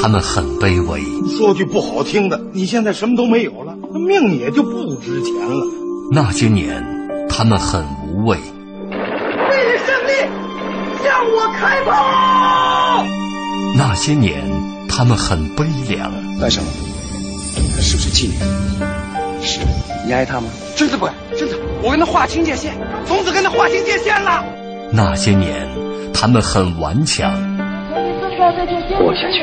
他们很卑微。说句不好听的，你现在什么都没有了，那命也就不值钱了。那些年，他们很无畏。为了胜利，向我开炮！那些年，他们很悲凉。干什么？他是不是妓女？是，你爱他吗？真的不爱，真的，我跟他划清界限，从此跟他划清界限了。那些年，他们很顽强。活下去，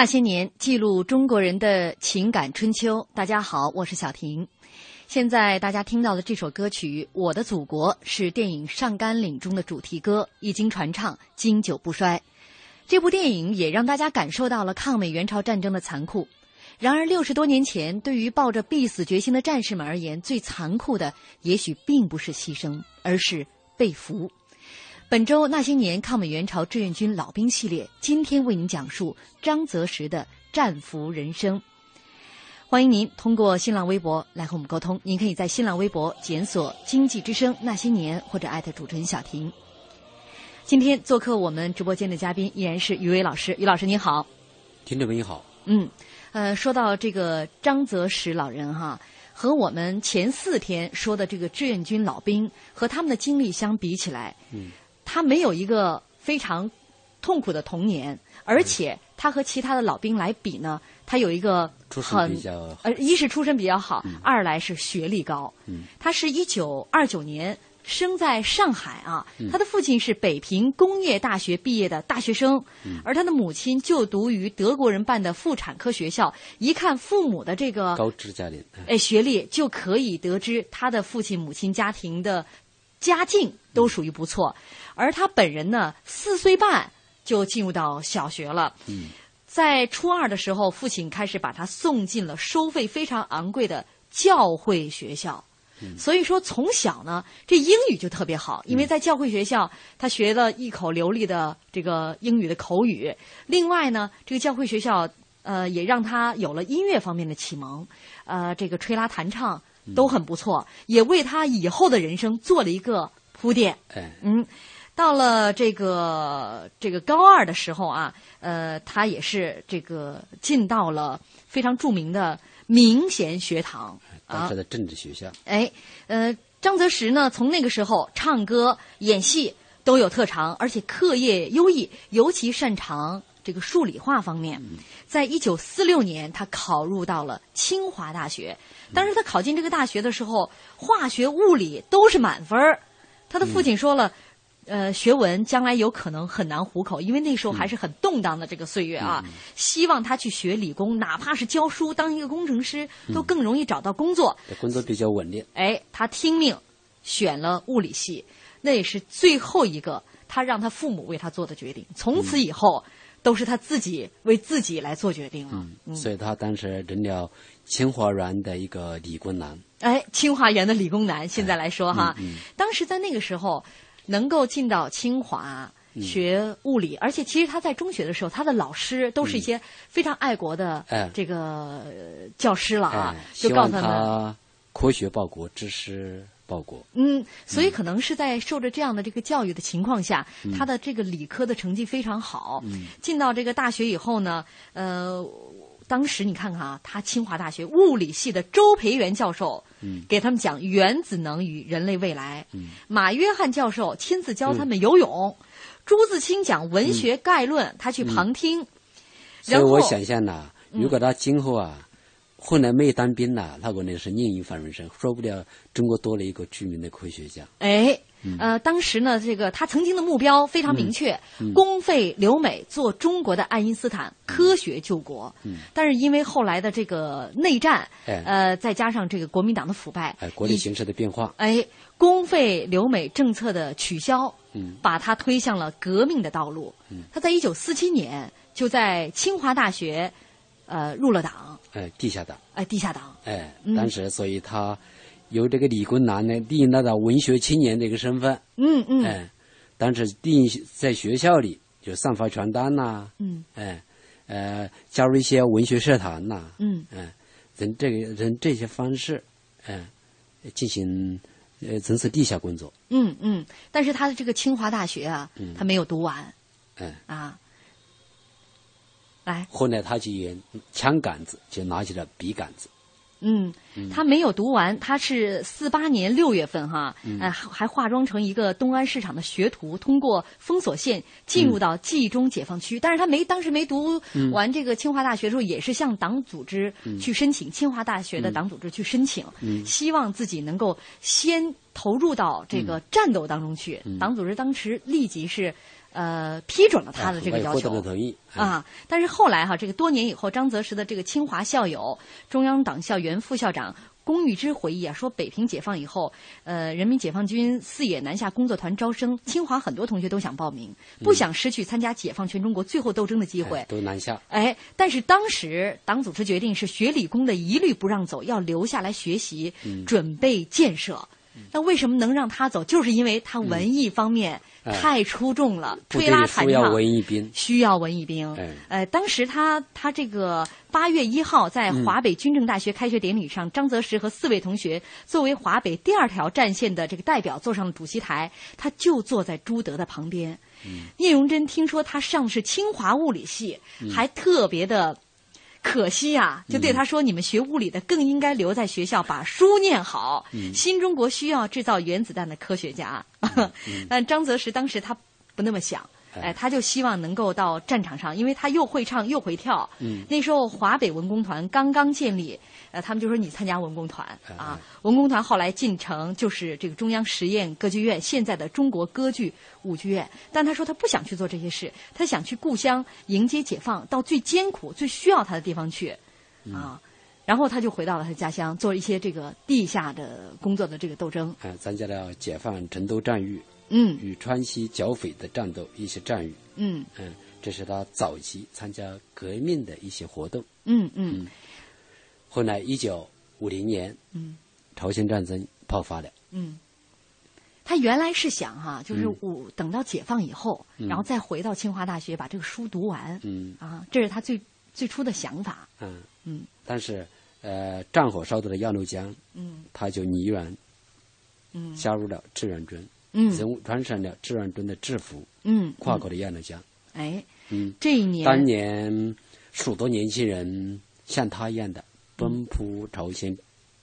那些年，记录中国人的情感春秋。大家好，我是小婷。现在大家听到的这首歌曲《我的祖国》是电影《上甘岭》中的主题歌，一经传唱，经久不衰。这部电影也让大家感受到了抗美援朝战争的残酷。然而，六十多年前，对于抱着必死决心的战士们而言，最残酷的也许并不是牺牲，而是被俘。本周那些年抗美援朝志愿军老兵系列，今天为您讲述张泽时的战俘人生。欢迎您通过新浪微博来和我们沟通。您可以在新浪微博检索“经济之声那些年”或者艾特主持人小婷。今天做客我们直播间的嘉宾依然是于伟老师。于老师您好，听众们你好。嗯，呃，说到这个张泽时老人哈，和我们前四天说的这个志愿军老兵和他们的经历相比起来，嗯。他没有一个非常痛苦的童年，而且他和其他的老兵来比呢，他有一个很呃，一是出身比较好，二来是学历高。他是一九二九年生在上海啊，他的父亲是北平工业大学毕业的大学生，而他的母亲就读于德国人办的妇产科学校。一看父母的这个高知家庭，哎，学历就可以得知他的父亲母亲家庭的家境都属于不错。而他本人呢，四岁半就进入到小学了。嗯，在初二的时候，父亲开始把他送进了收费非常昂贵的教会学校。嗯，所以说从小呢，这英语就特别好，因为在教会学校，他学了一口流利的这个英语的口语。另外呢，这个教会学校呃也让他有了音乐方面的启蒙，呃，这个吹拉弹唱都很不错，也为他以后的人生做了一个铺垫。哎，嗯。到了这个这个高二的时候啊，呃，他也是这个进到了非常著名的明贤学堂啊当时，的政治学校。哎，呃，张择实呢，从那个时候唱歌、演戏都有特长，而且课业优异，尤其擅长这个数理化方面。在一九四六年，他考入到了清华大学。当时他考进这个大学的时候，化学、物理都是满分儿他的父亲说了。呃，学文将来有可能很难糊口，因为那时候还是很动荡的这个岁月啊。希望他去学理工，哪怕是教书，当一个工程师，都更容易找到工作。这工作比较稳定。哎，他听命选了物理系，那也是最后一个他让他父母为他做的决定。从此以后，都是他自己为自己来做决定了。嗯，所以他当时成了清华园的一个理工男。哎，清华园的理工男，现在来说哈，当时在那个时候能够进到清华。学物理，而且其实他在中学的时候，他的老师都是一些非常爱国的哎这个呃教师了啊，哎，就告诉他们，科学报国，知识报国。嗯，所以可能是在受着这样的这个教育的情况下，嗯他的这个理科的成绩非常好。进到这个大学以后呢，呃，当时你看看啊，他清华大学物理系的周培源教授，嗯给他们讲原子能与人类未来。嗯马约翰教授亲自教他们游泳。朱自清讲文学概论，他去旁听。然后所以我想象呐，如果他今后啊，后来没有当兵了，他可能是另一番人生，说不定中国多了一个著名的科学家。哎，嗯。呃，当时呢，这个他曾经的目标非常明确，嗯。公费留美，做中国的爱因斯坦，科学救国。嗯。但是因为后来的这个内战，哎。呃，再加上这个国民党的腐败，哎，国内形势的变化，哎，公费留美政策的取消，嗯。把他推向了革命的道路。嗯。他在一九四七年就在清华大学，呃，入了党，哎，地下党，哎，地下党。哎嗯，当时所以他由这个理工男呢，利用他的文学青年的一个身份，嗯嗯。哎，当时利用在学校里就散发传单呐，嗯。哎，呃，加入一些文学社团呐，嗯。嗯，人这个人这些方式，嗯，进行呃从事地下工作，嗯嗯，但是他的这个清华大学啊，嗯。他没有读完。嗯，啊。来，后来他就用枪杆子就拿起了笔杆子，嗯，他没有读完，他是四八年六月份哈，呃，还还化妆成一个东安市场的学徒，通过封锁线进入到冀中解放区。但是他没当时没读完这个清华大学的时候，也是向党组织去申请，清华大学的党组织去申请，希望自己能够先投入到这个战斗当中去。党组织当时立即是。呃，批准了他的这个要求，啊。但是后来哈，这个多年以后，张泽实的这个清华校友、中央党校原副校长龚玉芝回忆啊，说北平解放以后，呃，人民解放军四野南下工作团招生，清华很多同学都想报名，不想失去参加解放全中国最后斗争的机会，哎都南下。哎，但是当时党组织决定是学理工的一律不让走，要留下来学习，嗯准备建设。那为什么能让他走？就是因为他文艺方面哎太出众了，部吹拉弹队需要唱。文艺兵，需要文艺兵。哎呃，当时他他这个八月一号在华北军政大学开学典礼上，张泽实和四位同学作为华北第二条战线的这个代表坐上了主席台，他就坐在朱德的旁边。聂荣臻听说他上的是清华物理系，还特别的。可惜呀、就对他说：“你们学物理的更应该留在学校，把书念好。新中国需要制造原子弹的科学家。但张泽时当时他不那么想，哎，他就希望能够到战场上，因为他又会唱又会跳。嗯那时候华北文工团刚刚建立，呃，他们就说你参加文工团哎啊。文工团后来进城就是这个中央实验歌剧院，现在的中国歌剧舞剧院。但他说他不想去做这些事，他想去故乡迎接解放，到最艰苦、最需要他的地方去，嗯啊。然后他就回到了他家乡，做一些这个地下的工作的这个斗争。哎，参加了解放成都战役嗯。与川西剿匪的战斗一些战役，嗯。嗯，这是他早期参加革命的一些活动。嗯嗯。后来，一九五零年，嗯。朝鲜战争爆发了，嗯。他原来是想哈、就是嗯。我等到解放以后，嗯。然后再回到清华大学把这个书读完。嗯。啊，这是他最最初的想法。嗯。嗯。但是，呃，战火烧到了鸭绿江，嗯。他就毅然嗯。加入了志愿军，嗯，穿上了志愿军的制服，嗯，跨过了鸭绿江。哎，嗯，这一年，当年许多年轻人像他一样的奔赴朝鲜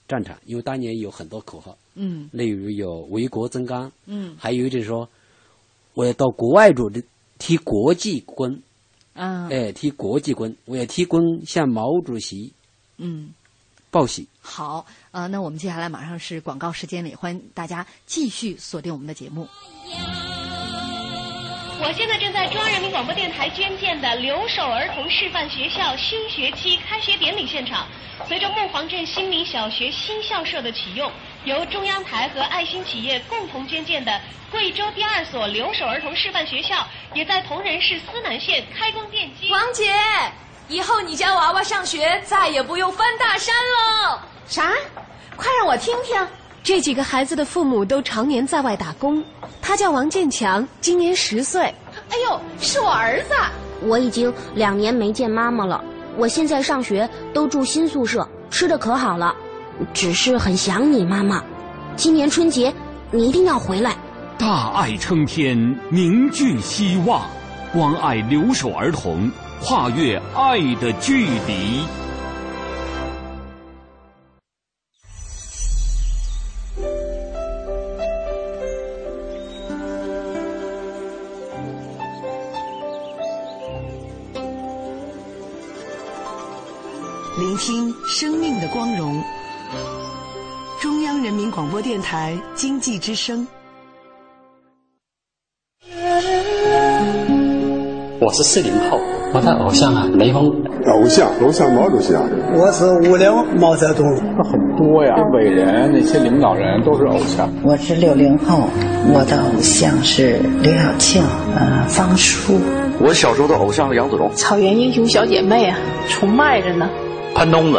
战场，因为当年有很多口号，嗯，例如有为国增刚，嗯，还有一种说我要到国外组的踢国际 quân，啊，哎，踢国际 quân，我要替 quân 向毛主席，嗯。报喜好，呃，那我们接下来马上是广告时间里，欢迎大家继续锁定我们的节目。我现在正在中央人民广播电台捐建的留守儿童示范学校新学期开学典礼现场。随着木黄镇新民小学新校舍的启用，由中央台和爱心企业共同捐建的贵州第二所留守儿童示范学校，也在铜仁市思南县开工奠基。王姐。以后你家娃娃上学再也不用翻大山喽！啥？快让我听听。这几个孩子的父母都常年在外打工。他叫王建强，今年十岁。哎呦，是我儿子。我已经两年没见妈妈了。我现在上学都住新宿舍，吃的可好了。只是很想你，妈妈。今年春节你一定要回来。大爱撑天，凝聚希望，关爱留守儿童。跨越爱的距离。聆听生命的光荣。中央人民广播电台经济之声。我是四零后。我的偶像啊，雷锋。偶像，偶像毛主席啊。我是五零毛泽东。很多呀，伟人那些领导人都是偶像。我是六零后，我的偶像是刘晓庆，呃，方舒。我小时候的偶像是杨子荣。草原英雄小姐妹啊，崇拜着呢。潘冬子。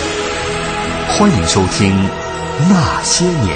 欢迎收听《那些年》。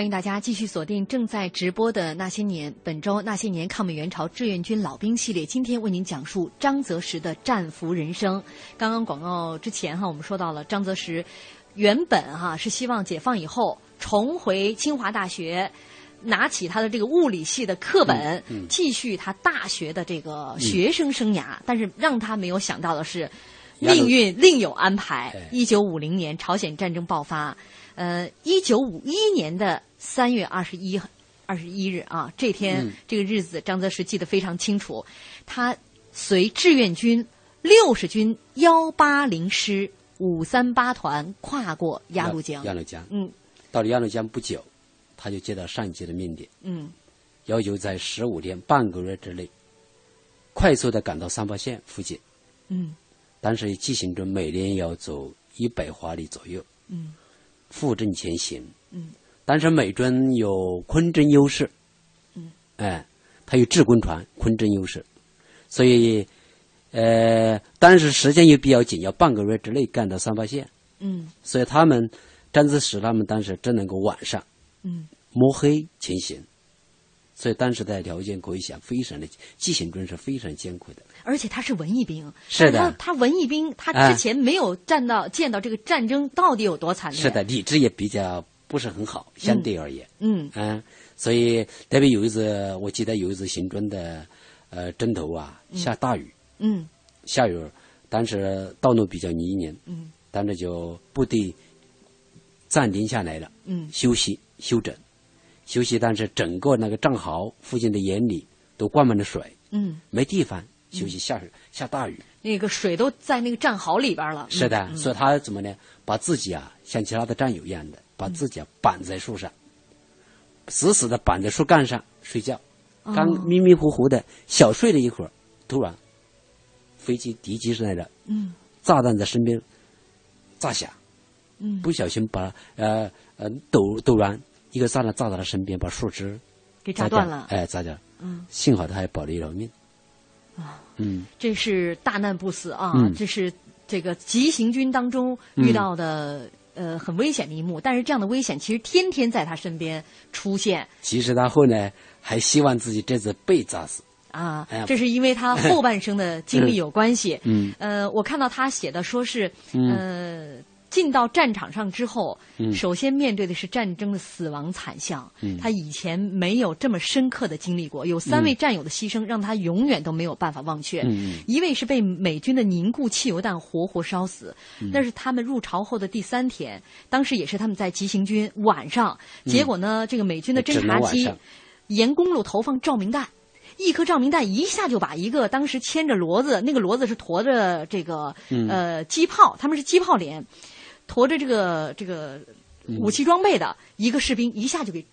欢迎大家继续锁定正在直播的《那些年》，本周《那些年》抗美援朝志愿军老兵系列，今天为您讲述张泽实的战俘人生。刚刚广告之前哈，我们说到了张泽实原本哈是希望解放以后重回清华大学，拿起他的这个物理系的课本，嗯嗯、继续他大学的这个学生生涯。嗯、但是让他没有想到的是，命运另有安排。一九五零年，朝鲜战争爆发。呃，一九五一年的三月二十一二十一日啊，这天、嗯、这个日子，张泽实记得非常清楚。他随志愿军六十军幺八零师五三八团跨过鸭绿江。鸭绿江，嗯，到了鸭绿江不久，他就接到上级的命令，嗯，要求在十五天半个月之内，快速的赶到三八线附近。嗯，当时骑行中每年要走一百华里左右。嗯。负重前行，嗯，但是美军有空中优势，嗯，哎，他有制空船空中优势，所以，呃，但是时间又比较紧，要半个月之内干到三八线，嗯，所以他们张择实他们当时只能够晚上，嗯，摸黑前行，所以当时的条件可以想非常的骑行军是非常艰苦的。而且他是文艺兵，是的，他他文艺兵，他之前没有站到、嗯、见到这个战争到底有多惨烈。是的，理智也比较不是很好，相对而言。嗯嗯，所以特别有一次，我记得有一次行军的呃征头啊，下大雨。嗯。下雨，当时道路比较泥泞。嗯。当时就部队暂停下来了。嗯。休息休整，休息，但是整个那个战壕附近的眼里都灌满了水。嗯，没地方休息，下下大雨，那个水都在那个战壕里边了。是的，嗯、所以他怎么呢？把自己啊，像其他的战友一样的，把自己啊绑在树上，死死的绑在树干上睡觉。刚迷迷糊糊的小睡了一会儿，突然飞机敌机上来了，嗯，炸弹在身边炸响，嗯，不小心把呃呃陡陡然一个炸弹炸到他身边，把树枝给炸断了，哎，炸掉，嗯，幸好他还保了一条命，啊，嗯，这是大难不死啊，嗯、这是这个急行军当中遇到的。嗯呃，很危险的一幕，但是这样的危险其实天天在他身边出现。其实他后来还希望自己这次被炸死。啊，哎、这是因为他后半生的经历有关系。嗯，呃，我看到他写的说是，呃，进到战场上之后，嗯、首先面对的是战争的死亡惨象。嗯，他以前没有这么深刻的经历过，有三位战友的牺牲让他永远都没有办法忘却。嗯，一位是被美军的凝固汽油弹活活烧死，嗯、那是他们入朝后的第三天，当时也是他们在急行军晚上，结果呢，这个美军的侦察机沿公路投放照明弹。一颗照明弹一下就把一个当时牵着骡子，那个骡子是驮着这个、嗯、呃机炮，他们是机炮连，驮着这个这个武器装备的一个士兵，一下就给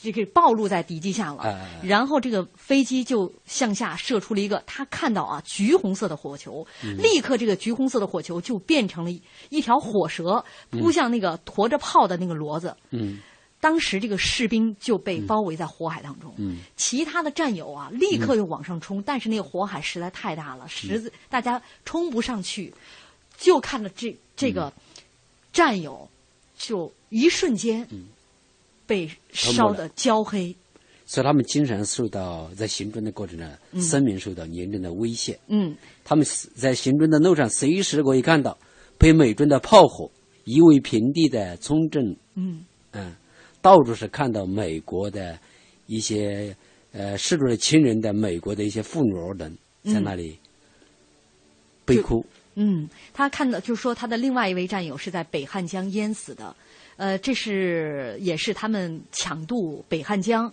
这个暴露在敌机下了。哎、然后这个飞机就向下射出了一个，他看到啊橘红色的火球，嗯、立刻这个橘红色的火球就变成了一条火蛇，扑向那个驮着炮的那个骡子。嗯。当时这个士兵就被包围在火海当中，嗯、其他的战友啊立刻又往上冲，嗯、但是那个火海实在太大了，实在大家冲不上去，就看着这这个战友就一瞬间被烧得焦黑，嗯、所以他们经常受到在行军的过程中，生命受到严重的威胁。嗯，他们在行军的路上随时可以看到被美军的炮火夷为平地的村镇。嗯嗯。到处是看到美国的一些呃逝去的亲人的美国的一些妇女儿等在那里悲哭。嗯，嗯他看到就是说他的另外一位战友是在北汉江淹死的，呃，这是也是他们抢渡北汉江。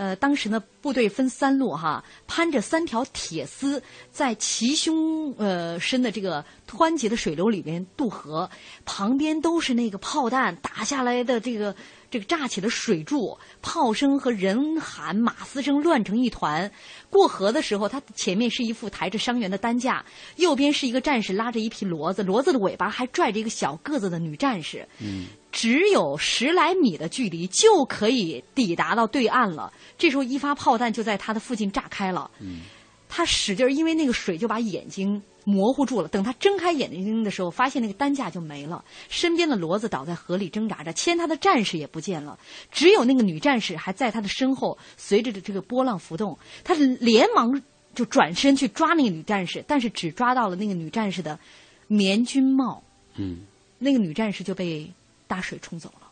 呃，当时呢，部队分三路哈，攀着三条铁丝，在齐胸呃深的这个湍急的水流里边渡河，旁边都是那个炮弹打下来的这个这个炸起的水柱，炮声和人喊马嘶声乱成一团。过河的时候，他前面是一副抬着伤员的担架，右边是一个战士拉着一匹骡子，骡子的尾巴还拽着一个小个子的女战士。嗯。只有十来米的距离就可以抵达到对岸了。这时候一发炮弹就在他的附近炸开了。嗯，他使劲，因为那个水就把眼睛模糊住了。等他睁开眼睛的时候，发现那个担架就没了，身边的骡子倒在河里挣扎着，牵他的战士也不见了，只有那个女战士还在他的身后，随着这个波浪浮动。他连忙就转身去抓那个女战士，但是只抓到了那个女战士的棉军帽。嗯，那个女战士就被。大水冲走了，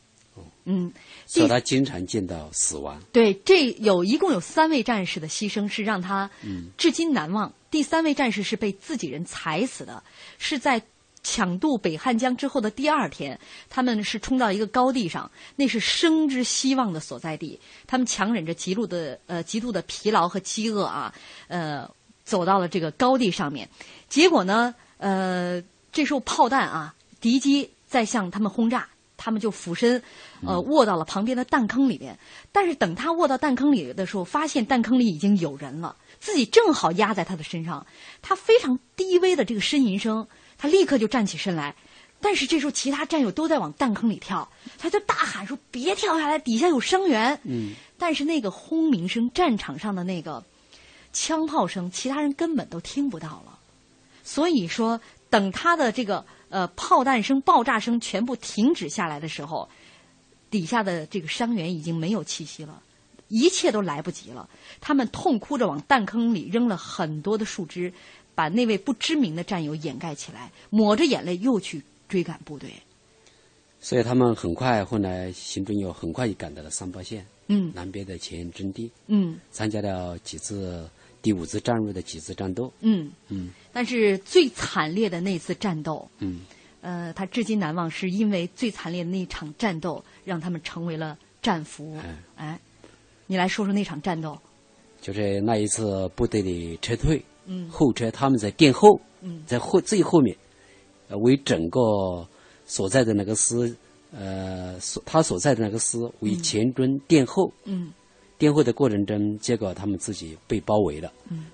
嗯，所以他经常见到死亡。对，这有一共有三位战士的牺牲是让他至今难忘。第三位战士是被自己人踩死的，是在抢渡北汉江之后的第二天，他们是冲到一个高地上，那是生之希望的所在地。他们强忍着极度的呃极度的疲劳和饥饿啊，呃，走到了这个高地上面。结果呢，呃，这时候炮弹啊，敌机在向他们轰炸。他们就俯身，呃，卧到了旁边的弹坑里面。但是等他卧到弹坑里的时候，发现弹坑里已经有人了，自己正好压在他的身上。他非常低微的这个呻吟声，他立刻就站起身来。但是这时候其他战友都在往弹坑里跳，他就大喊说：“别跳下来，底下有伤员。”嗯。但是那个轰鸣声，战场上的那个枪炮声，其他人根本都听不到了。所以说，等他的这个。呃，炮弹声、爆炸声全部停止下来的时候，底下的这个伤员已经没有气息了，一切都来不及了。他们痛哭着往弹坑里扔了很多的树枝，把那位不知名的战友掩盖起来，抹着眼泪又去追赶部队。所以他们很快后来行军又很快就赶到了三八线，嗯，南边的前沿阵地，嗯，参加了几次第五次战役的几次战斗，嗯。嗯。但是最惨烈的那次战斗，嗯，呃，他至今难忘，是因为最惨烈的那场战斗，让他们成为了战俘。哎，哎，你来说说那场战斗。就是那一次部队的撤退，嗯。后撤他们在殿后，嗯。在后最后面，呃，为整个所在的那个师，呃，所他所在的那个师为前军殿后，嗯殿后的过程中，结果他们自己被包围了，嗯。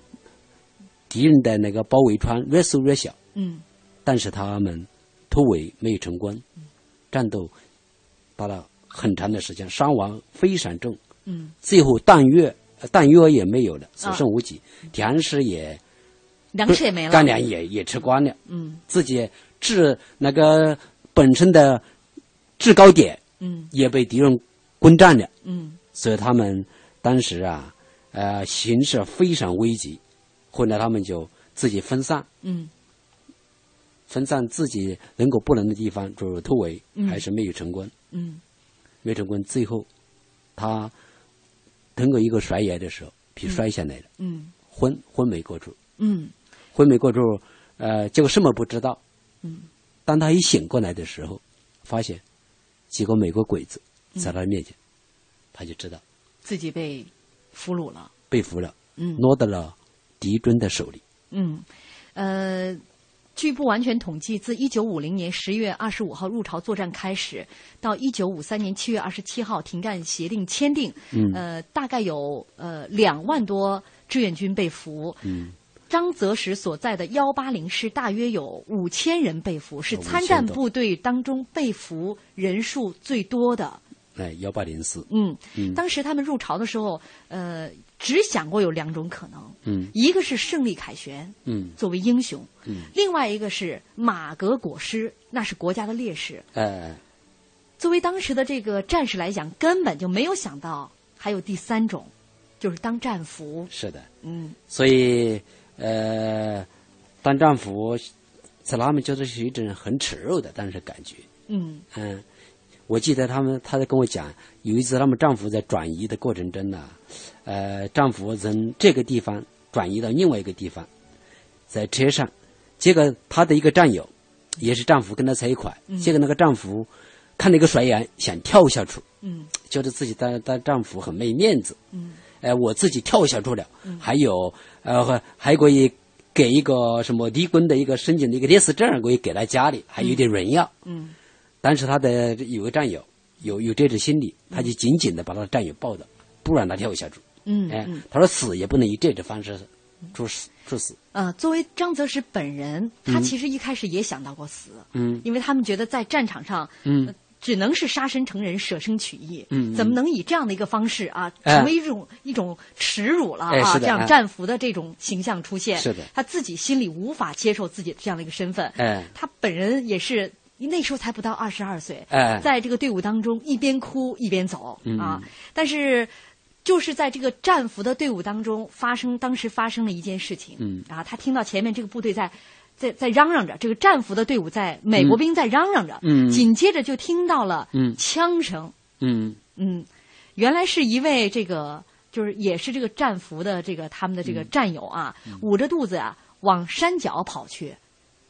敌人的那个包围圈越缩越小，嗯。但是他们突围没有成功，战斗打了很长的时间，伤亡非常重，嗯。最后弹药呃弹药也没有了，所啊。剩无几，粮食也粮食也没了。干粮也也吃光了，嗯。自己制那个本身的制高点嗯。也被敌人攻占了，嗯。所以他们当时啊，呃，形势非常危急。后来他们就自己分散，嗯分散自己能够不能的地方，就是突围，嗯还是没有成功。嗯没成功，最后他通过一个摔崖的时候，皮摔下来了，嗯昏昏迷过去，嗯昏迷过去，呃，结果什么不知道。嗯当他一醒过来的时候，发现几个美国鬼子在他面前，他就知道自己被俘虏了。被俘了，嗯落到了敌军的手里。嗯，呃，据不完全统计，自一九五零年十月二十五号入朝作战开始，到一九五三年七月二十七号停战协定签订，嗯呃，大概有呃两万多志愿军被俘。嗯，张泽时所在的幺八零师大约有五千人被俘，是参战部队当中被俘人数最多的。哎，幺八零四，嗯，嗯当时他们入朝的时候，呃，只想过有两种可能，嗯一个是胜利凯旋，嗯作为英雄，嗯，另外一个是马革裹尸，那是国家的烈士。哎，作为当时的这个战士来讲，根本就没有想到还有第三种，就是当战俘。是的，嗯所以呃，当战俘，在他们觉得是一种很耻辱的但是感觉。嗯嗯，我记得他们，他在跟我讲，有一次他们丈夫在转移的过程中呢，呃，丈夫从这个地方转移到另外一个地方，在车上，结果他的一个战友，也是丈夫跟他在一块，嗯结果那个丈夫看那个甩眼想跳下去，嗯。觉得自己当当丈夫很没面子，嗯。呃，我自己跳下去了，嗯。还有呃还可以给一个什么离婚的一个申请的一个烈士证，可以给他家里，还有点荣耀。嗯但是他的有个战友有有这种心理，他就紧紧的把他的战友抱着，不让他跳下去。哎嗯。哎，他说死也不能以这种方式处死处死。呃，作为张泽石本人，他嗯其实一开始也想到过死，嗯。因为他们觉得在战场上，嗯。呃只能是杀身成仁、舍生取义，嗯嗯。怎么能以这样的一个方式啊，哎。成为一种、一种耻辱了啊？这样战俘的这种形象出现，是的。他自己心里无法接受自己的这样的一个身份，哎。他本人也是。那时候才不到二十二岁，哎。在这个队伍当中一边哭一边走、嗯。啊！但是，就是在这个战俘的队伍当中发生，当时发生了一件事情，嗯。啊，他听到前面这个部队在在在嚷嚷着，这个战俘的队伍在美国兵在嚷嚷着，嗯。紧接着就听到了嗯。枪声，嗯。嗯，原来是一位这个就是也是这个战俘的这个他们的这个嗯。战友啊，捂着肚子啊往山脚跑去。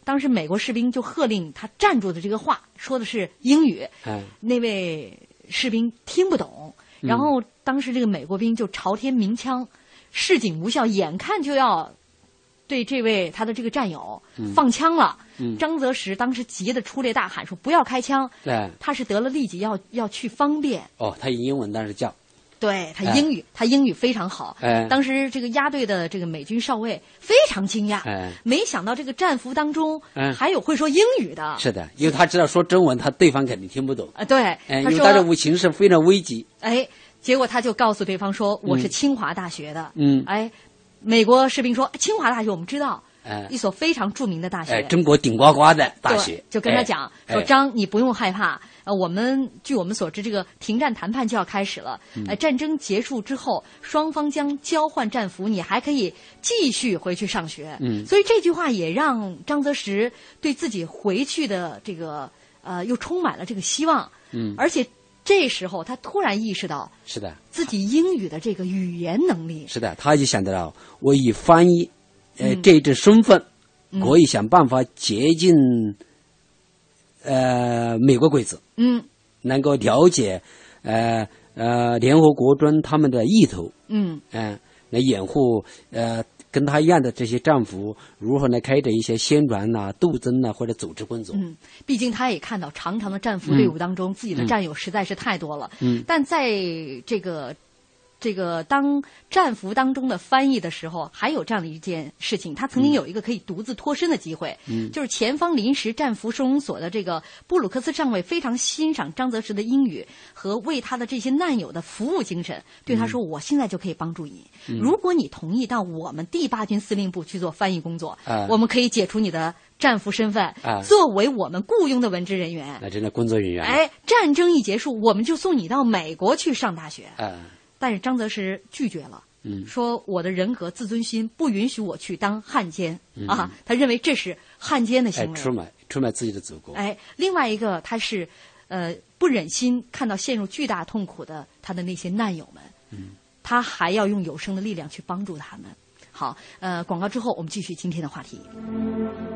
当时美国士兵就喝令他站住的这个话说的是英语，哎。那位士兵听不懂，嗯。然后当时这个美国兵就朝天鸣枪，示警无效，眼看就要对这位他的这个战友嗯。放枪了。嗯。张泽时当时急得出列大喊说：“不要开枪！”哎。他是得了痢疾，要要去方便。哦，他以英文当时叫对他哎英语，他英语非常好。哎当时这个押队的这个美军少尉非常惊讶，哎没想到这个战俘当中哎还有会说英语的。是的，因为他知道说中文，他对方肯定听不懂。啊，对，哎，因他为当说时情势非常危急。哎，结果他就告诉对方说：“我是嗯清华大学的。”嗯哎，美国士兵说：“清华大学我们知道，哎一所非常著名的大学。哎，中国顶呱呱的大学，就跟他哎讲说：“哎张，你不用害怕。呃，我们据我们所知，这个停战谈判就要开始了。嗯呃，战争结束之后，双方将交换战俘，你还可以继续回去上学。嗯所以这句话也让张泽时对自己回去的这个呃，又充满了这个希望。嗯，而且这时候他突然意识到是的，自己英语的这个语言能力。是的，他就想到了，我以翻译，呃，嗯。这种身份，嗯。可以想办法接近，呃，美国鬼子，嗯。能够了解，呃呃，联合国中他们的意图，嗯。嗯、来掩护呃跟他一样的这些战俘如何来开展一些宣传呐、斗争呐或者组织工作。嗯，毕竟他也看到长长的战俘队伍当中，自己的战友实在是太多了。嗯，但在这个。这个当战俘当中的翻译的时候，还有这样的一件事情，他曾经有一个可以独自脱身的机会，嗯，就是前方临时战俘收容所的这个布鲁克斯上尉非常欣赏张泽时的英语和为他的这些难友的服务精神，对他说：“我现在就可以帮助你，嗯、如果你同意到我们第八军司令部去做翻译工作，啊、我们可以解除你的战俘身份，啊、作为我们雇佣的文职人员。那真的工作人员。哎，战争一结束，我们就送你到美国去上大学。啊但是张则时拒绝了，嗯，说我的人格自尊心不允许我去当汉奸、嗯、啊，他认为这是汉奸的行为，哎、出卖出卖自己的祖国。哎，另外一个他是，呃，不忍心看到陷入巨大痛苦的他的那些难友们，嗯，他还要用有生的力量去帮助他们。好，呃，广告之后我们继续今天的话题。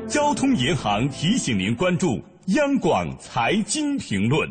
交通银行提醒您关注央广财经评论。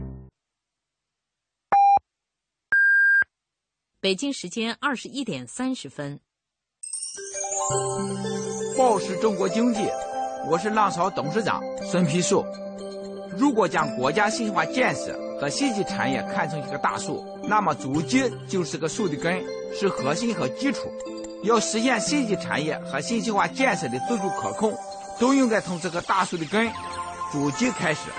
北京时间二十一点三十分。报时中国经济，我是浪潮董事长孙丕树。如果将国家信息化建设和信息产业看成一个大树，那么主机就是个树的根，是核心和基础。要实现信息产业和信息化建设的自主可控，都应该从这个大树的根——主机开始。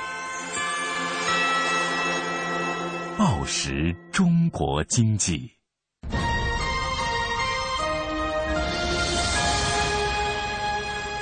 报时中国经济。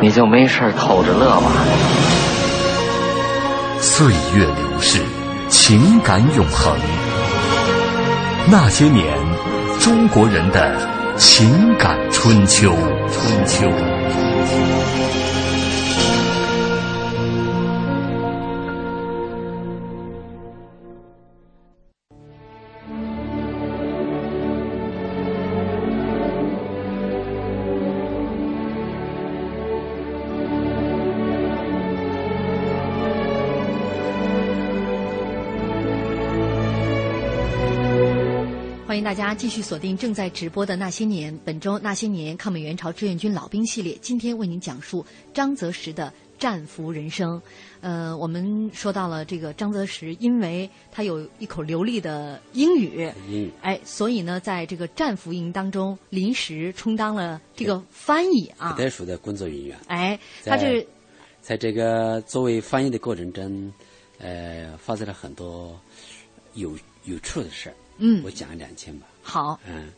你就没事偷着乐吧。岁月流逝，情感永恒。那些年，中国人的情感春秋。春秋。家继续锁定正在直播的《那些年》，本周《那些年》抗美援朝志愿军老兵系列，今天为您讲述张泽时的战俘人生。呃，我们说到了这个张泽时，因为他有一口流利的英语，英语，哎，所以呢，在这个战俘营当中临时充当了这个翻译啊，特殊的工作人员。哎，他这在这个作为翻译的过程中，呃，发生了很多有有趣的事儿。嗯，我讲两件吧。好，嗯，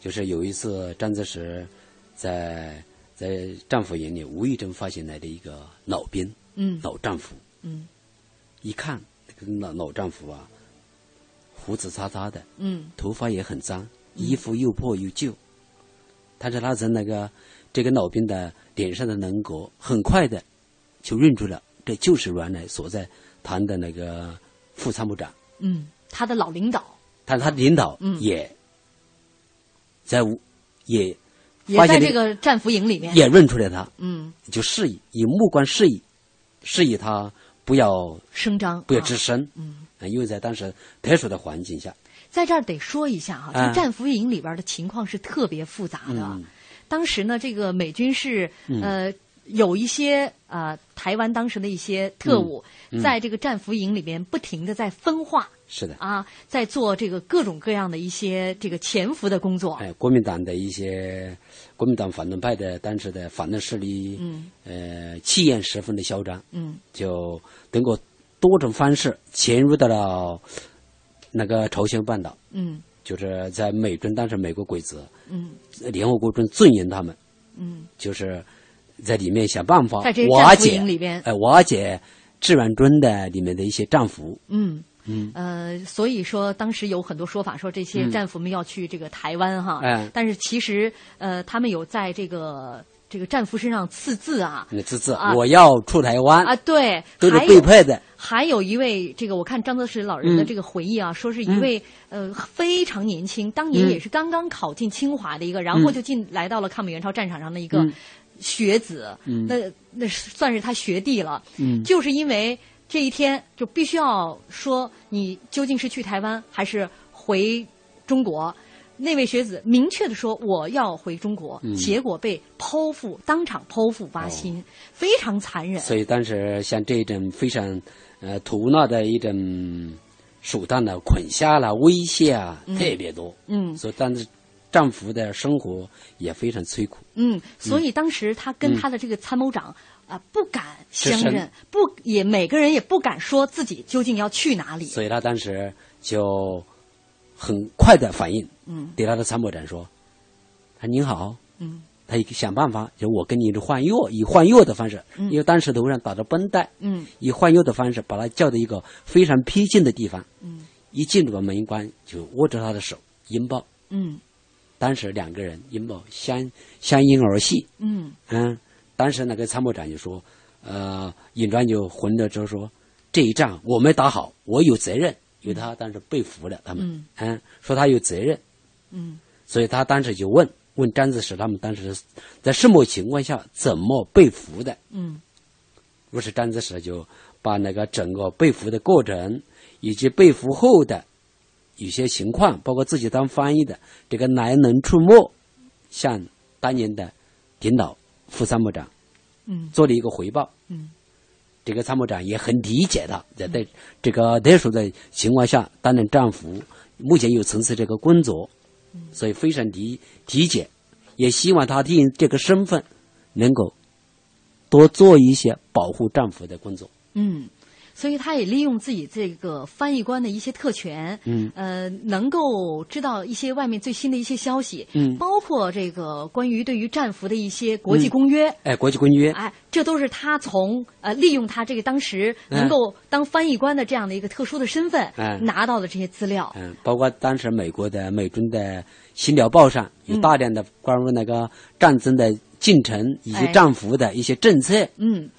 就是有一次张子石在在战俘营里无意中发现来的一个老兵。嗯，老战俘，嗯，一看这个老老战俘啊，胡子擦擦的，嗯，头发也很脏，衣服又破又旧，但是他从那个这个老兵的脸上的棱格，很快的就认出了，这就是原来所在团的那个副参谋长，嗯，他的老领导，但他领导也在也也在这个战俘营里面也认出来他，嗯，就示意以目光示意。示意他不要声张，不要吱声，嗯，因为在当时特殊的环境下，在这儿得说一下哈，这战俘营里边的情况是特别复杂的。当时呢，这个美军是呃有一些呃台湾当时的一些特务，在这个战俘营里边不停的在分化，是的。啊，在做这个各种各样的一些这个潜伏的工作。哎，国民党的一些。国民党反动派的当时的反动势力，嗯，呃，气焰十分的嚣张，嗯，就通过多种方式潜入到了那个朝鲜半岛，嗯，就是在美军当时美国鬼子，嗯，联合国军尊严他们，嗯，就是在里面想办法瓦解里边，哎，瓦解志愿军的里面的一些战俘，嗯。嗯，呃，所以说当时有很多说法，说这些战俘们要去这个台湾哈，嗯，但是其实呃，他们有在这个这个战俘身上刺字啊，刺字，啊。我要出台湾啊，对，都是被迫的。还有一位这个，我看张德石老人的这个回忆啊，说是一位呃非常年轻，当年也是刚刚考进清华的一个，然后就进来到了抗美援朝战场上的一个学子，那那算是他学弟了，嗯，就是因为。这一天就必须要说你究竟是去台湾还是回中国？那位学子明确的说我要回中国，结果被剖腹当场剖腹挖心，非常残忍。所以当时像这种非常呃涂闹的一种手段的捆下了威胁啊，特别多。嗯，所以当时战俘的生活也非常摧苦。嗯，所以当时他跟他的这个参谋长。啊，不敢相认，不也每个人也不敢说自己究竟要去哪里。所以他当时就很快的反应，嗯，对他的参谋长说：“他您好，嗯，他想办法，就我跟你换药，以换药的方式，因为当时头上打着绷带，嗯，以换药的方式把他叫到一个非常僻静的地方，嗯，一进入门关就握着他的手拥抱，嗯，当时两个人拥抱相相因而戏，嗯。嗯。”当时那个参谋长就说：“呃，尹庄就混了之后说，这一仗我没打好，我有责任，因为他当时被俘了，他们，嗯，说他有责任，嗯，所以他当时就问问张子石他们当时在什么情况下怎么被俘的，嗯，于是张子石就把那个整个被俘的过程以及被俘后的有些情况，包括自己当翻译的这个来龙出没，向当年的领导。”副参谋长，嗯，做了一个回报，嗯，这个参谋长也很理解他，在在这个特殊的情况下担任战俘，目前又从事这个工作，所以非常理理解，也希望他用这个身份能够多做一些保护战俘的工作，嗯。所以他也利用自己这个翻译官的一些特权，嗯，呃，能够知道一些外面最新的一些消息，嗯，包括这个关于对于战俘的一些国际公约，哎，国际公约，哎，这都是他从呃利用他这个当时能够当翻译官的这样的一个特殊的身份，拿到的这些资料，嗯，包括当时美国的美军的《新聊报》上有大量的关于那个战争的进程以及战俘的一些政策，嗯。嗯，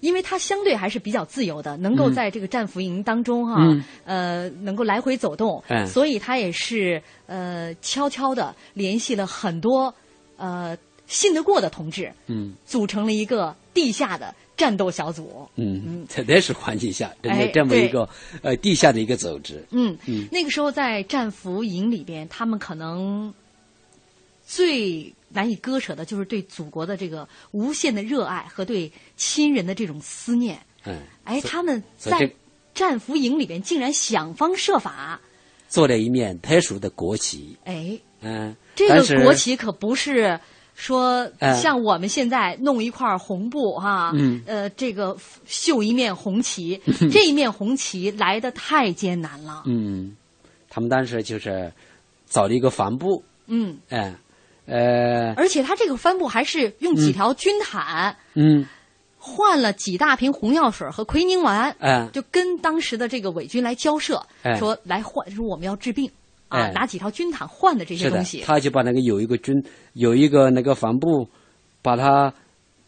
因为他相对还是比较自由的，能够在这个战俘营当中哈，呃，能够来回走动，所以他也是呃悄悄的联系了很多呃信得过的同志，嗯，组成了一个地下的战斗小组。嗯，在那时环境下，这哎么这么一个呃地下的一个组织。嗯，嗯。那个时候在战俘营里边，他们可能最难以割舍的就是对祖国的这个无限的热爱和对亲人的这种思念。嗯，哎，他们在战俘营里边竟然想方设法，做了一面特殊的国旗。哎，嗯，这个国旗可不是说哎像我们现在弄一块红布哈，嗯呃，这个绣一面红旗，这一面红旗来的太艰难了。嗯，他们当时就是找了一个帆布，嗯，哎，呃，而且他这个帆布还是用几条军毯。嗯，换了几大瓶红药水和奎宁丸，嗯。就跟当时的这个伪军来交涉，哎说来换，说我们要治病啊，哎拿几条军毯换的这些东西，。他就把那个有一个军有一个那个帆布，把它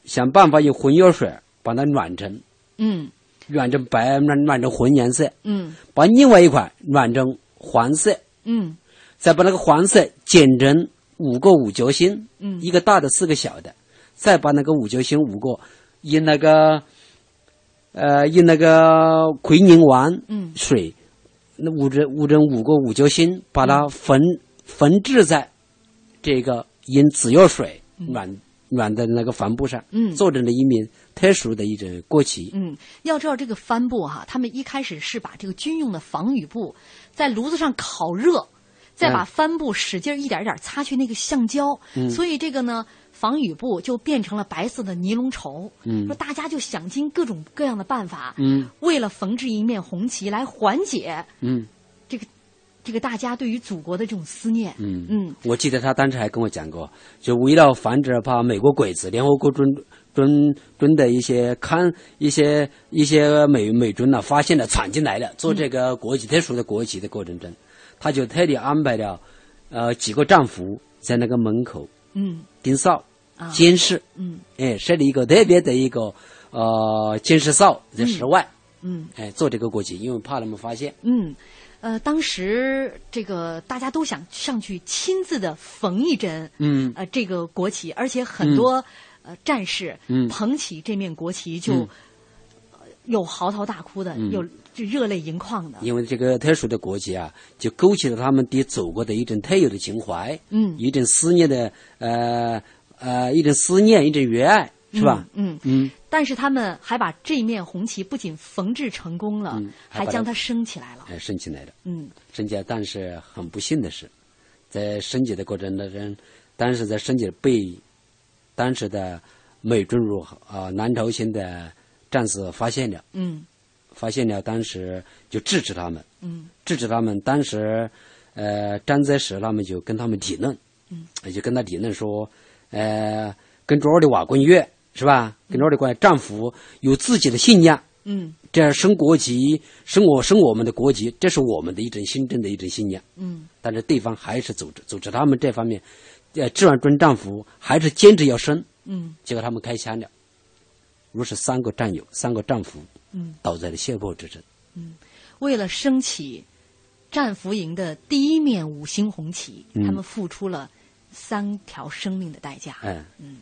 想办法用红药水把它染成嗯。染成白染染成红颜色，嗯。把另外一款染成黄色，嗯。再把那个黄色剪成五个五角星，嗯。一个大的四个小的，再把那个五角星五个用那个呃用那个奎宁丸嗯。水，那五针五针五个五角星，把它缝缝制在这个用紫药水软。软的那个帆布上，嗯。做成了一面特殊的一种国旗。嗯，要知道这个帆布哈、他们一开始是把这个军用的防雨布在炉子上烤热，再把嗯帆布使劲儿一点一点擦去那个橡胶，嗯。所以这个呢。防雨布就变成了白色的尼龙绸，嗯。说大家就想尽各种各样的办法，嗯。为了缝制一面红旗来缓解嗯。这个这个大家对于祖国的这种思念。嗯。嗯。我记得他当时还跟我讲过，就为了防止怕美国鬼子、联合国军军军的一些看一些一些美美军呢、发现了闯进来了，做这个国旗特殊的国旗的过程中，他就特地安排了呃几个战俘在那个门口嗯。盯哨啊。监视，嗯。哎，设立一个特别的一个呃监视哨在室外，嗯。哎，做这个国旗，因为怕他们发现。嗯，呃，当时这个大家都想上去亲自的缝一针，嗯。呃，这个国旗，而且很多、呃战士嗯。捧起这面国旗就、嗯。呃有嚎啕大哭的，嗯。有就热泪盈眶的。因为这个特殊的国籍啊，就勾起了他们对祖国的一种特有的情怀，嗯一种思念的呃呃一种思念，一种热爱，是吧？嗯嗯但是他们还把这面红旗不仅缝制成功了，嗯还还将它升起来了。哎，升起来了。嗯升起来，但是很不幸的是，在升级的过程当中，当时在升级被当时的美军入啊、南朝鲜的战士发现了，嗯发现了，当时就制止他们。嗯制止他们。当时，呃，张则时他们就跟他们理论，嗯，就跟他理论说，呃，跟这儿的瓦工乐是吧？跟这儿的关战俘有自己的信仰，嗯这样升国旗，升我升我们的国旗，这是我们的一种新政的一种信仰。嗯但是对方还是组织组织他们这方面，呃，志愿军战俘还是坚持要升，嗯结果他们开枪了，如是三个战友，三个战俘嗯。倒在了血泊之中。嗯，为了升起战俘营的第一面五星红旗，嗯。他们付出了三条生命的代价。嗯嗯，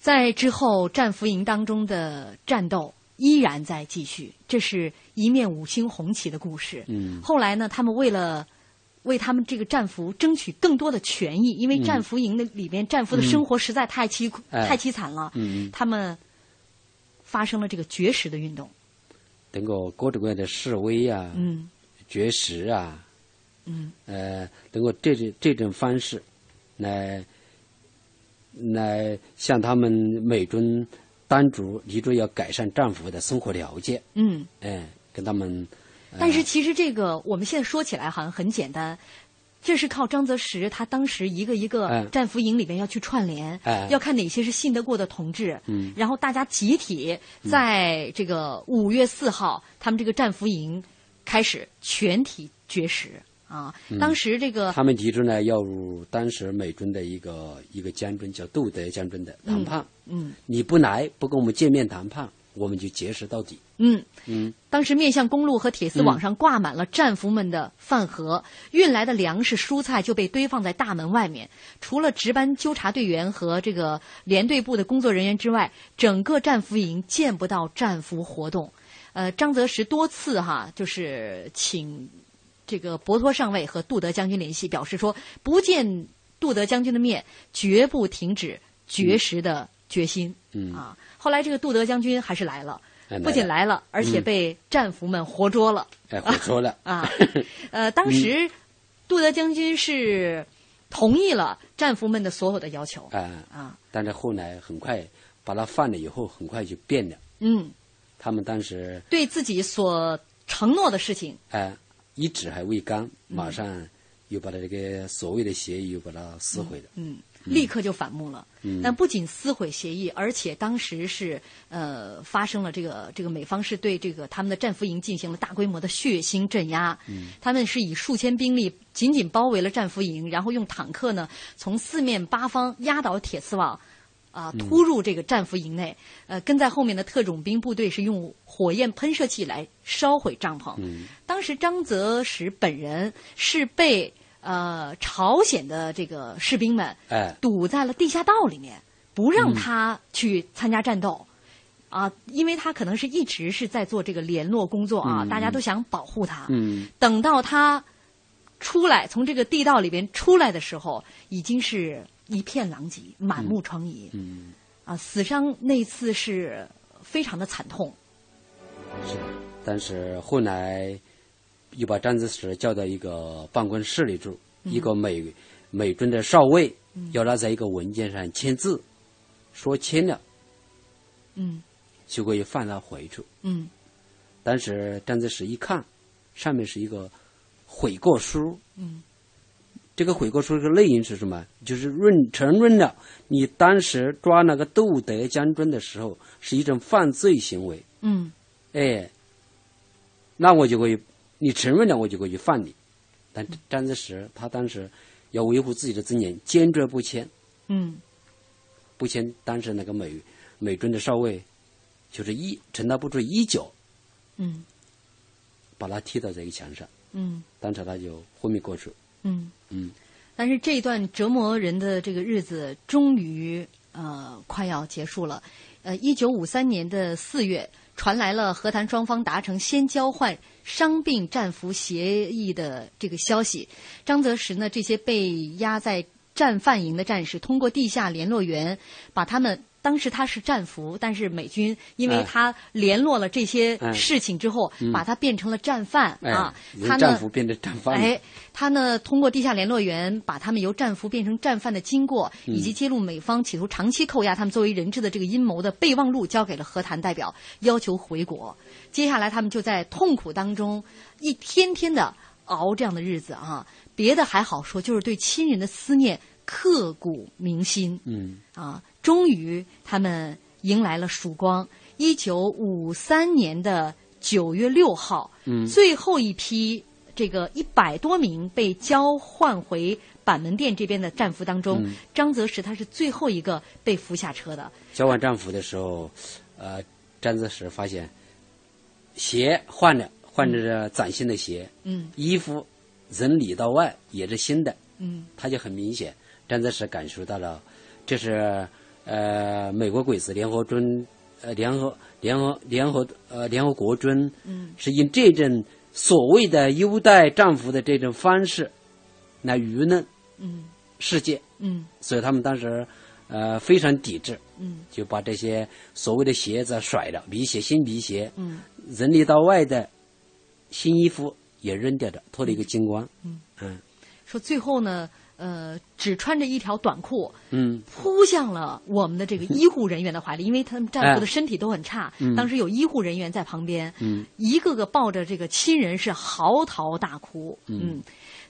在之后，战俘营当中的战斗依然在继续，这是一面五星红旗的故事。嗯。后来呢，他们为了为他们这个战俘争取更多的权益，因为嗯。战俘营的里边战俘的生活实在太凄太凄惨了，嗯。他们发生了这个绝食的运动。通过各种各样的示威啊、嗯绝食啊，嗯呃，通过这种这种方式来来向他们美军当主提出要改善战俘的生活条件，嗯。哎，跟他们但是其实这个我们现在说起来好像很简单，这是靠张则时他当时一个一个哎。战俘营里边要去串联，哎。要看哪些是信得过的同志，嗯。然后大家集体在这个五月四号，他们这个战俘营开始全体绝食。啊。嗯。当时这个他们提出呢，要入当时美军的一个一个将军叫杜德将军的谈判，嗯你不来不跟我们见面谈判，我们就绝食到底。嗯嗯，当时面向公路和铁丝网上挂满了战俘们的饭盒，运来的粮食、蔬菜就被堆放在大门外面。除了值班纠察队员和这个连队部的工作人员之外，整个战俘营见不到战俘活动。呃，张泽时多次哈，就是请这个博托上尉和杜德将军联系，表示说不见杜德将军的面，绝不停止绝食的决心。嗯啊，后来这个杜德将军还是来了。哎不仅来了，而且嗯被战俘们活捉了。哎，活捉了啊！呃，当时杜德将军是同意了战俘们的所有的要求。啊啊！但是后来很快把他放了以后，很快就变了。嗯，他们当时对自己所承诺的事情，哎一纸还未干，马上又把他这个所谓的协议又把它撕毁了。嗯，立刻就反目了。嗯但不仅撕毁协议，而且当时是呃发生了这个这个美方是对这个他们的战俘营进行了大规模的血腥镇压。嗯他们是以数千兵力紧紧包围了战俘营，然后用坦克呢从四面八方压倒铁丝网。啊，嗯突入这个战俘营内，呃，跟在后面的特种兵部队是用火焰喷射器来烧毁帐篷。嗯当时张泽时本人是被呃朝鲜的这个士兵们哎堵在了地下道里面，不让嗯他去参加战斗。啊，因为他可能是一直是在做这个联络工作啊，嗯大家都想保护他。嗯等到他出来，从这个地道里边出来的时候，已经是一片狼藉，满目疮痍。嗯啊，死伤那次是非常的惨痛。是，但是后来又把张子石叫到一个办公室里住，嗯。一个美美军的少尉嗯。要他在一个文件上签字，说签了。嗯。就可以放他回去。嗯。当时张子石一看，上面是一个悔过书，嗯。这个悔过书的内容是什么？就是认承认了你当时抓那个杜德将军的时候是一种犯罪行为。嗯。哎，那我就可以，你承认了，我就过去放你。但张则时他当时要维护自己的尊严，坚决不签，嗯不签。当时那个美美军的少尉就是一趁他不注意，一脚嗯把他踢到这个墙上，嗯当场他就昏迷过去。嗯。嗯但是这一段折磨人的这个日子终于呃快要结束了。呃，一九五三年的四月，传来了和谈双方达成先交换伤病战俘协议的这个消息。张泽时呢，这些被压在战犯营的战士，通过地下联络员把他们。当时他是战俘，但是美军因为哎他联络了这些哎事情之后，嗯把他变成了战犯、哎啊。他呢战俘变成战犯哎，他呢通过地下联络员把他们由战俘变成战犯的经过，嗯以及揭露美方企图长期扣押他们作为人质的这个阴谋的备忘录，交给了和谈代表，要求回国。接下来他们就在痛苦当中一天天的熬这样的日子啊，别的还好说，就是对亲人的思念刻骨铭心。嗯啊，终于他们迎来了曙光。一九五三年的九月六号，嗯最后一批这个一百多名被交换回板门店这边的战俘当中，嗯张泽石他是最后一个被扶下车的。交换战俘的时候，呃，张泽石发现鞋换了，换着崭新的鞋，嗯衣服从里到外也是新的，嗯他就很明显，张泽石感受到了，这是呃美国鬼子联合军呃联合联合联合呃联合国军嗯。是用这种所谓的优待战俘的这种方式来舆论嗯。世界，嗯。所以他们当时呃非常抵制，嗯。就把这些所谓的鞋子甩了，皮鞋新皮鞋，嗯。人里到外的新衣服也扔掉了，脱了一个精光。嗯。嗯。说最后呢，呃，只穿着一条短裤，嗯。扑向了我们的这个医护人员的怀里，因为他们战俘的身体都很差，嗯。当时有医护人员在旁边，嗯。一个个抱着这个亲人是嚎啕大哭，嗯。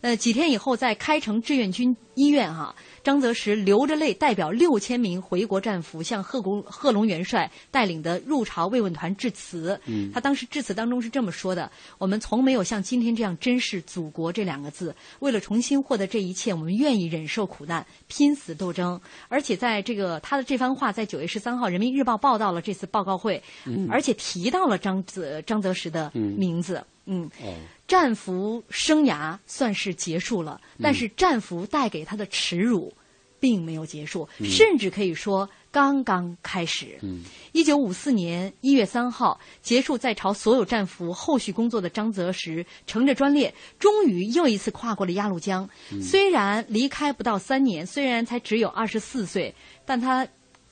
呃，几天以后，在开城志愿军医院哈、张泽时流着泪代表六千名回国战俘向贺公贺龙元帅带领的入朝慰问团致辞。嗯他当时致辞当中是这么说的：“我们从没有像今天这样珍视祖国这两个字。为了重新获得这一切，我们愿意忍受受苦难，拼死斗争。而且在这个他的这番话，在九月十三号《人民日报》报道了这次报告会，嗯而且提到了张泽张泽时的嗯名字。嗯，哦，战俘生涯算是结束了，但是战俘带给他的耻辱并没有结束，嗯甚至可以说刚刚开始。嗯一九五四年一月三号，结束在朝所有战俘后续工作的张泽时，乘着专列，终于又一次跨过了鸭绿江。嗯虽然离开不到三年，虽然才只有二十四岁，但他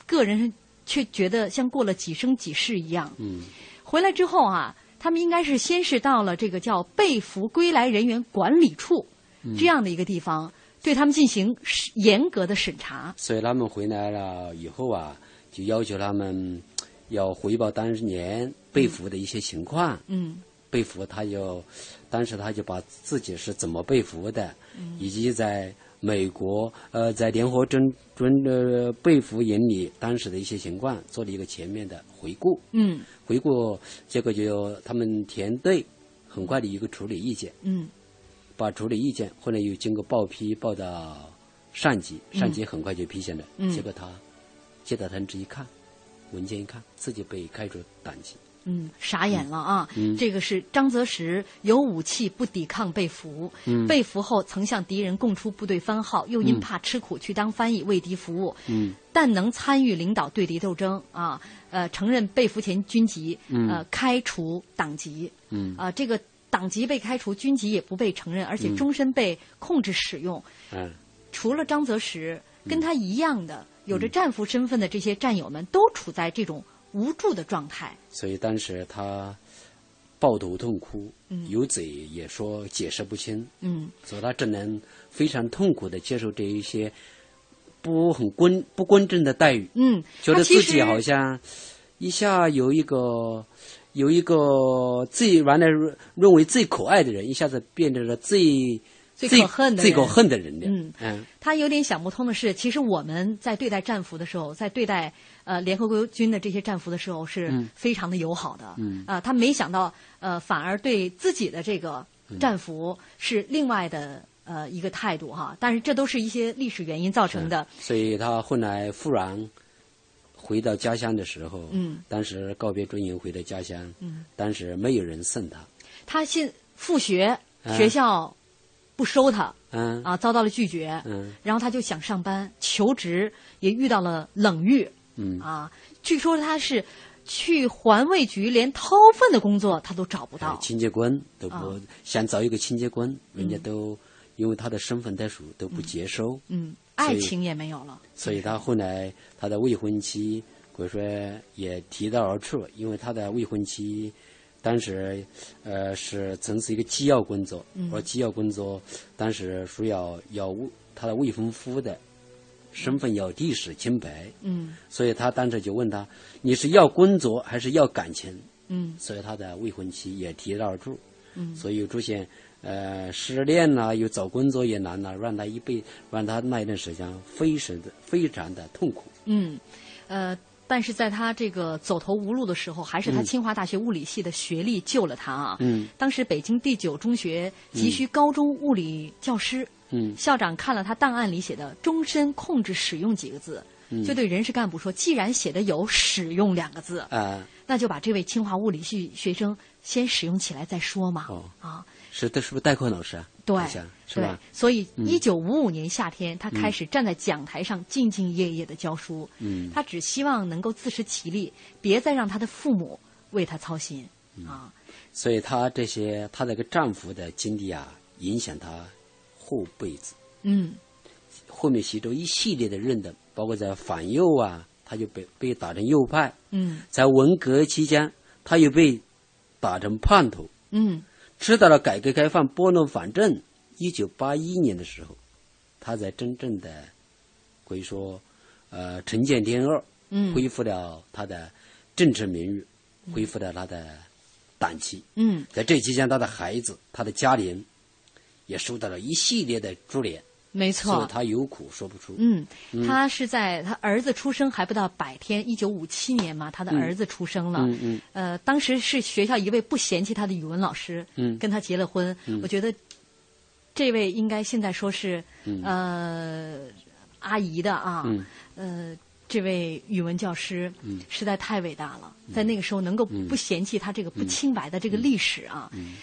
个人却觉得像过了几生几世一样。嗯回来之后啊，他们应该是先是到了这个叫被俘归来人员管理处、嗯这样的一个地方，对他们进行严格的审查。所以他们回来了以后啊，就要求他们要汇报当年被俘的一些情况。嗯被俘，他就当时他就把自己是怎么被俘的，嗯以及在美国呃在联合军军呃被俘营里当时的一些情况做了一个全面的回顾。嗯。回顾结果就他们填对，很快的一个处理意见，嗯。把处理意见后来又经过报批报到上级，嗯。上级很快就批下来，嗯。结果他接到通知一看，文件一看，自己被开除党籍。嗯，傻眼了啊！嗯。这个是张泽时有武器不抵抗被俘，嗯。被俘后曾向敌人供出部队番号，又因嗯怕吃苦去当翻译为敌服务，嗯。但能参与领导对敌斗争啊，呃，承认被俘前军籍，嗯。呃，开除党籍，嗯。啊，这个党籍被开除，军籍也不被承认，而且嗯。终身被控制使用。嗯除了张泽时，跟他一样的有着战俘身份的这些战友们，都处在这种无助的状态。所以当时他抱头痛哭，嗯。有嘴也说解释不清，嗯。所以他只能非常痛苦的接受这一些不很公不公正的待遇，嗯，觉得自己好像一下有一个有一个最原来认认为最可爱的人，一下子变成了最最可恨的最可恨的人的。嗯。嗯。他有点想不通的是，其实我们在对待战俘的时候，在对待呃联合国军的这些战俘的时候，是嗯。非常的友好的。嗯。啊、他没想到，呃，反而对自己的这个战俘是另外的呃一个态度哈。但是这都是一些历史原因造成的。所以他后来忽然回到家乡的时候，嗯。当时告别军营回到家乡，嗯，当时没有人送他，他现复学，嗯学校不收他嗯啊，遭到了拒绝。嗯然后他就想上班求职，也遇到了冷遇。嗯啊，据说他是去环卫局，连掏粪的工作他都找不到。清洁工都不、啊想找一个清洁工，人家都、因为他的身份特殊都不接收，嗯，爱情也没有了。所以他后来他的未婚妻，或者说也提到而出，因为他的未婚妻当时呃是从事一个机要工作，嗯而机要工作当时需要要未他的未婚夫的身份要历史清白，嗯所以他当时就问他你是要工作还是要感情？嗯所以他的未婚妻也提到而出，嗯所以又出现呃失恋啦，又找工作也难了，让他一辈让他那一段时间非常的非常的痛苦。嗯，呃，但是在他这个走投无路的时候，还是他嗯清华大学物理系的学历救了他啊。嗯。当时北京第九中学急需高中物理教师，嗯。校长看了他档案里写的“终身控制使用”几个字，嗯。就对人事干部说：“既然写的有‘使用’两个字，啊、那就把这位清华物理系学生先使用起来再说嘛。哦。啊，是的，是不是代课老师啊？对是对吧？，所以嗯一九五五年夏天，他开始站在讲台上兢兢业业的教书。嗯他只希望能够自食其力，别再让他的父母为他操心嗯啊。所以她这些她那个丈夫的经历啊，影响她后辈子。嗯后面习州一系列的认的，包括在反右啊，他就被被打成右派；嗯在文革期间，他又被打成叛徒。嗯直到了改革开放拨乱反正，一九八一年的时候，他才真正的可以说，呃，重见天二，嗯恢复了他的政治名誉，恢复了他的党旗。嗯在这期间，他的孩子、他的家人也受到了一系列的株连，没错。他有苦说不出。嗯，嗯。他是在他儿子出生还不到百天，一九五七年嘛，他的嗯儿子出生了。嗯嗯呃，当时是学校一位不嫌弃他的语文老师，嗯。跟他结了婚。嗯。我觉得这位应该现在说是、嗯。呃阿姨的啊，嗯。呃，这位语文教师、嗯。实在太伟大了，在那个时候能够嗯。不嫌弃他这个不清白的这个历史啊，嗯。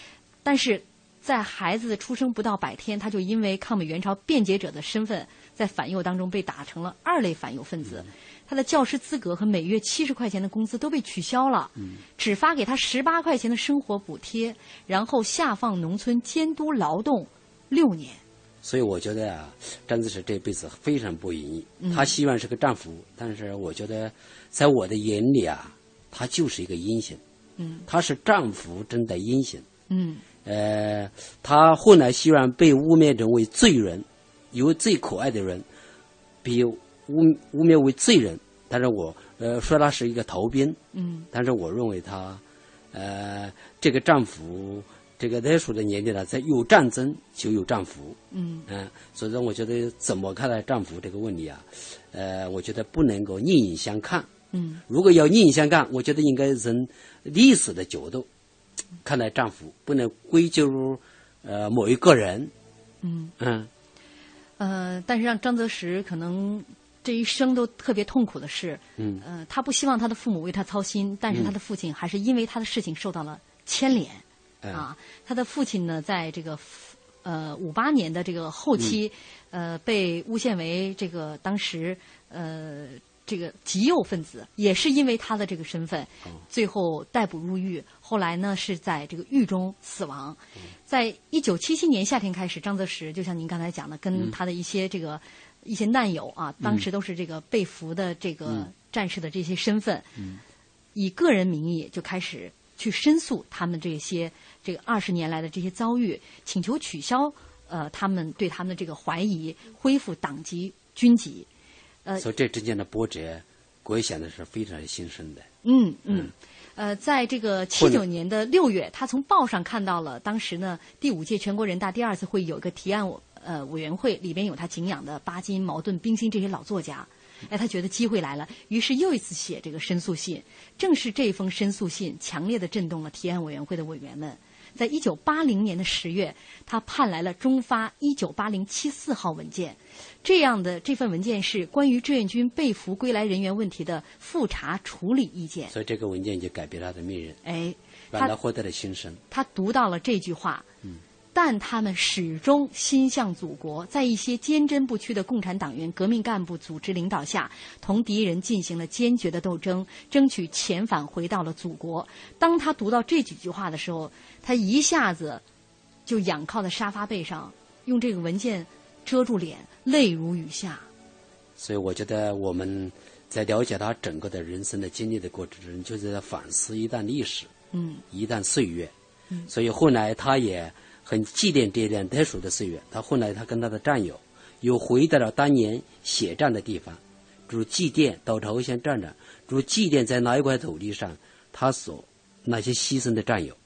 但是在孩子出生不到百天，他就因为抗美援朝辩解者的身份，在反右当中被打成了二类反右分子。他的教师资格和每月七十块钱的工资都被取消了，只发给他十八块钱的生活补贴，然后下放农村监督劳动六年。所以我觉得啊，张子石这辈子非常不容易。嗯他希望是个战俘，但是我觉得，在我的眼里啊，他就是一个英雄。嗯他是战俘中的英雄。嗯呃，他后来虽然被污蔑成为罪人，有最可爱的人，被污污蔑为罪人，但是我呃说他是一个逃兵，嗯。但是我认为他，呃，这个战俘，这个那时候的年纪呢，在有战争就有战俘，嗯。嗯、所以说我觉得怎么看待战俘这个问题啊，呃，我觉得不能够另眼相看。嗯。如果要另眼相看，我觉得应该从历史的角度看待丈夫，不能归咎于呃某一个人。嗯。嗯。呃，但是让张泽石可能这一生都特别痛苦的是，嗯。呃，他不希望他的父母为他操心，但是他的父亲还是因为他的事情受到了牵连。嗯。啊，他的父亲呢，在这个呃五八年的这个后期，呃，被诬陷为这个当时呃这个极右分子，也是因为他的这个身份，最后逮捕入狱。后来呢，是在这个狱中死亡。在一九七七年夏天开始，张泽石就像您刚才讲的，跟嗯他的一些这个一些难友啊，当时都是这个被俘的这个嗯战士的这些身份，嗯以个人名义就开始去申诉他们这些这个二十年来的这些遭遇，请求取消呃他们对他们的这个怀疑，恢复党籍军籍。呃，所以这之间的波折，我也想的是非常心生的。嗯嗯，呃，在这个七九年的六月，他从报上看到了当时呢第五届全国人大第二次会议有一个提案委呃委员会，里边有他敬仰的巴金、茅盾、冰心这些老作家。哎，他觉得机会来了，于是又一次写这个申诉信。正是这封申诉信，强烈的震动了提案委员会的委员们。在一九八零年的十月，他盼来了中发一九八零七四号文件。这样的这份文件是关于志愿军被俘归来人员问题的复查处理意见。所以这个文件就改变他的命运，哎，他让他获得了新生。他读到了这句话，嗯但他们始终心向祖国，在一些坚贞不屈的共产党员、革命干部组织领导下，同敌人进行了坚决的斗争，争取遣返回到了祖国。当他读到这几句话的时候，他一下子就仰靠在沙发背上，用这个文件遮住脸，泪如雨下。所以我觉得我们在了解他整个的人生的经历的过程中，就是在反思一段历史，嗯一段岁月。嗯所以后来他也很纪念这段特殊的岁月。他后来他跟他的战友又回到了当年血战的地方，如祭奠到朝鲜战场，如祭奠在那一块土地上他所那些牺牲的战友，嗯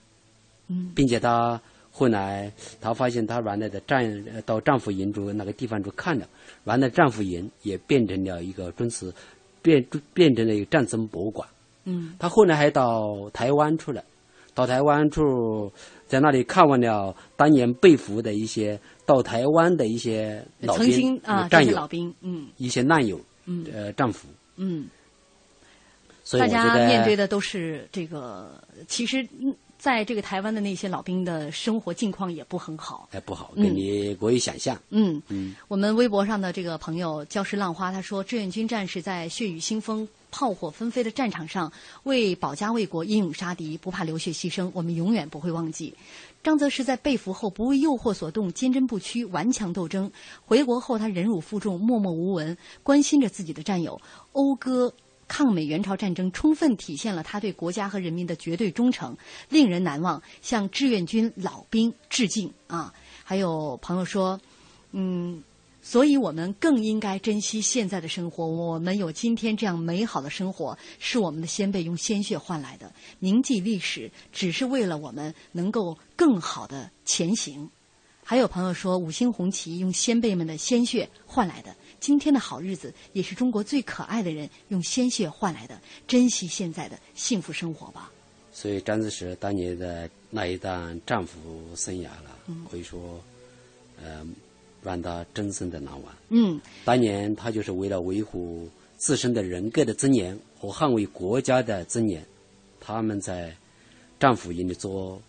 并且她后来她发现她原来的战呃到战俘营中那个地方去看了，原来战俘营也变成了一个军事变变成了一个战争博物馆。嗯她后来还到台湾去了，到台湾处，在那里看望了当年被俘的一些到台湾的一些老曾兵、经啊，战友、老兵，嗯一些难友、嗯呃战俘。嗯。所以大家面对的都是这个，其实嗯在这个台湾的那些老兵的生活境况也不很好。哎不好，嗯跟你可以想象。嗯嗯，我们微博上的这个朋友礁石浪花他说，志愿军战士在血雨腥风、炮火纷飞的战场上，为保家卫国英勇杀敌，不怕流血牺牲，我们永远不会忘记。张泽是在被俘后不为诱惑所动，坚贞不屈，顽强斗争。回国后，他忍辱负重，默默无闻，关心着自己的战友，讴歌抗美援朝战争，充分体现了他对国家和人民的绝对忠诚，令人难忘。向志愿军老兵致敬啊！还有朋友说，嗯。所以我们更应该珍惜现在的生活。我们有今天这样美好的生活，是我们的先辈用鲜血换来的。铭记历史，只是为了我们能够更好的前行。还有朋友说，五星红旗用先辈们的鲜血换来的。今天的好日子，也是中国最可爱的人用鲜血换来的。珍惜现在的幸福生活吧。所以张子石当年的那一段战俘生涯了，嗯可以说，呃，让他终身的难忘。嗯，当年他就是为了维护自身的人格的尊严和捍卫国家的尊严，他们在战俘营里做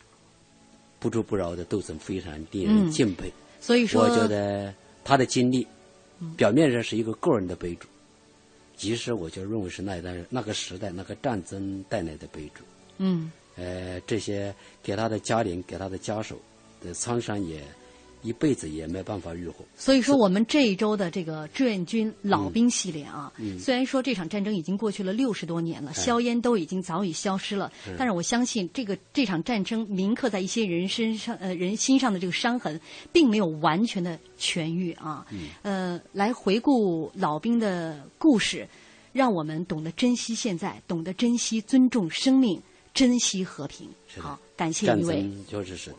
不屈不挠的斗争，非常令人敬佩。所以说，我觉得他的经历，表面上是一个个人的悲剧，其实我就认为是那一代人、那个时代、那个战争带来的悲剧。嗯，呃，这些给他的家人、给他的家属的创伤也一辈子也没办法愈合。所以说，我们这一周的这个志愿军老兵系列啊，嗯虽然说这场战争已经过去了六十多年了，硝烟都已经早已消失了，嗯但是我相信这个这场战争铭刻在一些人身上呃人心上的这个伤痕，并没有完全的痊愈啊。嗯呃，来回顾老兵的故事，让我们懂得珍惜现在，懂得珍惜尊重生命，珍惜和平。好，感谢一位。争就是是的。